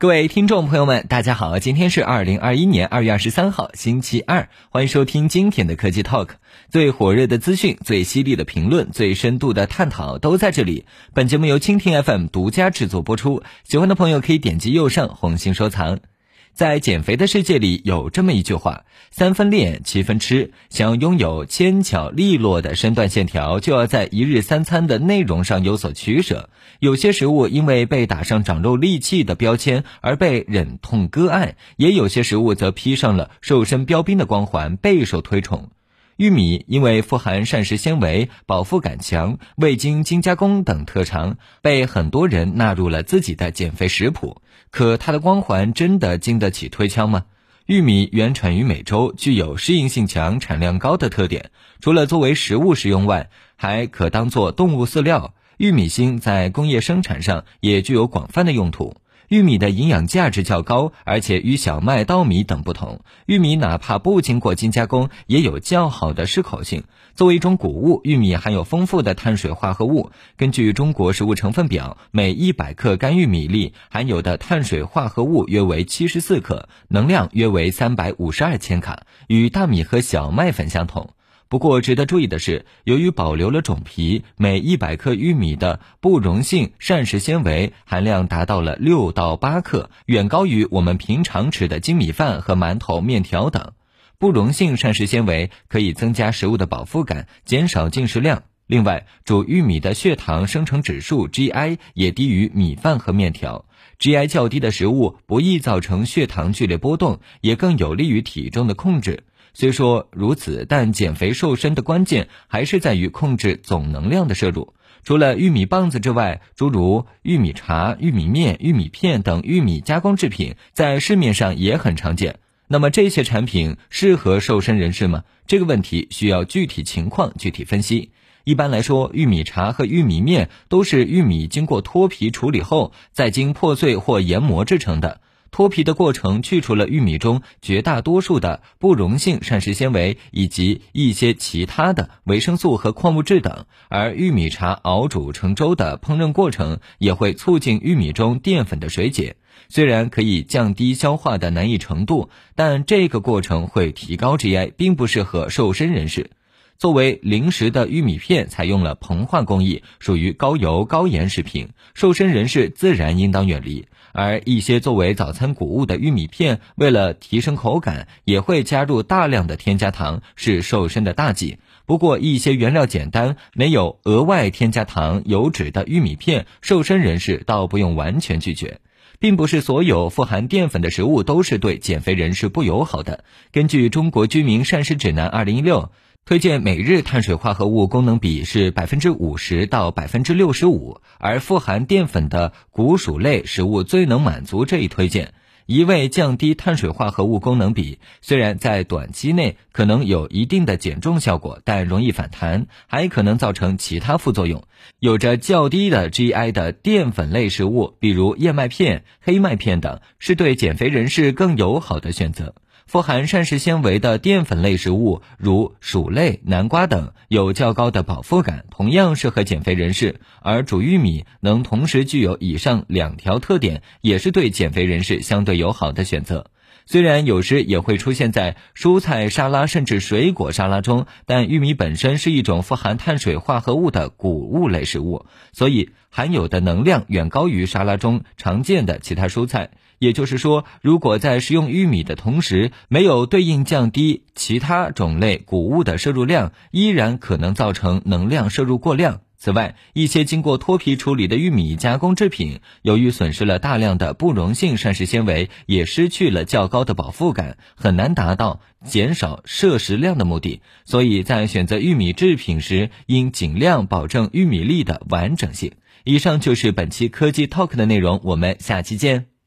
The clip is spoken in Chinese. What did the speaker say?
各位听众朋友们，大家好，今天是二零二一年二月二十三号，星期二，欢迎收听今天的科技 Talk，最火热的资讯、最犀利的评论、最深度的探讨都在这里。本节目由蜻蜓 FM 独家制作播出，喜欢的朋友可以点击右上红心收藏。在减肥的世界里，有这么一句话：三分练，七分吃。想拥有纤巧利落的身段线条，就要在一日三餐的内容上有所取舍。有些食物因为被打上长肉利器的标签而被忍痛割爱，也有些食物则披上了瘦身标兵的光环，备受推崇。玉米因为富含膳食纤维、饱腹感强、未经精加工等特长，被很多人纳入了自己的减肥食谱。可它的光环真的经得起推敲吗？玉米原产于美洲，具有适应性强、产量高的特点。除了作为食物食用外，还可当做动物饲料。玉米芯在工业生产上也具有广泛的用途。玉米的营养价值较高，而且与小麦、稻米等不同，玉米哪怕不经过精加工，也有较好的适口性。作为一种谷物，玉米含有丰富的碳水化合物。根据中国食物成分表，每一百克干玉米粒含有的碳水化合物约为七十四克，能量约为三百五十二千卡，与大米和小麦粉相同。不过，值得注意的是，由于保留了种皮，每一百克玉米的不溶性膳食纤维含量达到了六到八克，远高于我们平常吃的精米饭和馒头、面条等。不溶性膳食纤维可以增加食物的饱腹感，减少进食量。另外，煮玉米的血糖生成指数 GI 也低于米饭和面条。GI 较低的食物不易造成血糖剧烈波动，也更有利于体重的控制。虽说如此，但减肥瘦身的关键还是在于控制总能量的摄入。除了玉米棒子之外，诸如玉米茶、玉米面、玉米片等玉米加工制品在市面上也很常见。那么这些产品适合瘦身人士吗？这个问题需要具体情况具体分析。一般来说，玉米茶和玉米面都是玉米经过脱皮处理后，再经破碎或研磨制成的。脱皮的过程去除了玉米中绝大多数的不溶性膳食纤维以及一些其他的维生素和矿物质等，而玉米茶熬煮成粥的烹饪过程也会促进玉米中淀粉的水解。虽然可以降低消化的难易程度，但这个过程会提高 GI，并不适合瘦身人士。作为零食的玉米片采用了膨化工艺，属于高油高盐食品，瘦身人士自然应当远离。而一些作为早餐谷物的玉米片，为了提升口感，也会加入大量的添加糖，是瘦身的大忌。不过，一些原料简单、没有额外添加糖、油脂的玉米片，瘦身人士倒不用完全拒绝。并不是所有富含淀粉的食物都是对减肥人士不友好的。根据《中国居民膳食指南（二零一六）》。推荐每日碳水化合物功能比是百分之五十到百分之六十五，而富含淀粉的谷薯类食物最能满足这一推荐。一味降低碳水化合物功能比，虽然在短期内可能有一定的减重效果，但容易反弹，还可能造成其他副作用。有着较低的 GI 的淀粉类食物，比如燕麦片、黑麦片等，是对减肥人士更友好的选择。富含膳食纤维的淀粉类食物，如薯类、南瓜等，有较高的饱腹感，同样适合减肥人士。而煮玉米能同时具有以上两条特点，也是对减肥人士相对友好的选择。虽然有时也会出现在蔬菜沙拉甚至水果沙拉中，但玉米本身是一种富含碳水化合物的谷物类食物，所以含有的能量远高于沙拉中常见的其他蔬菜。也就是说，如果在食用玉米的同时，没有对应降低其他种类谷物的摄入量，依然可能造成能量摄入过量。此外，一些经过脱皮处理的玉米加工制品，由于损失了大量的不溶性膳食纤维，也失去了较高的饱腹感，很难达到减少摄食量的目的。所以在选择玉米制品时，应尽量保证玉米粒的完整性。以上就是本期科技 Talk 的内容，我们下期见。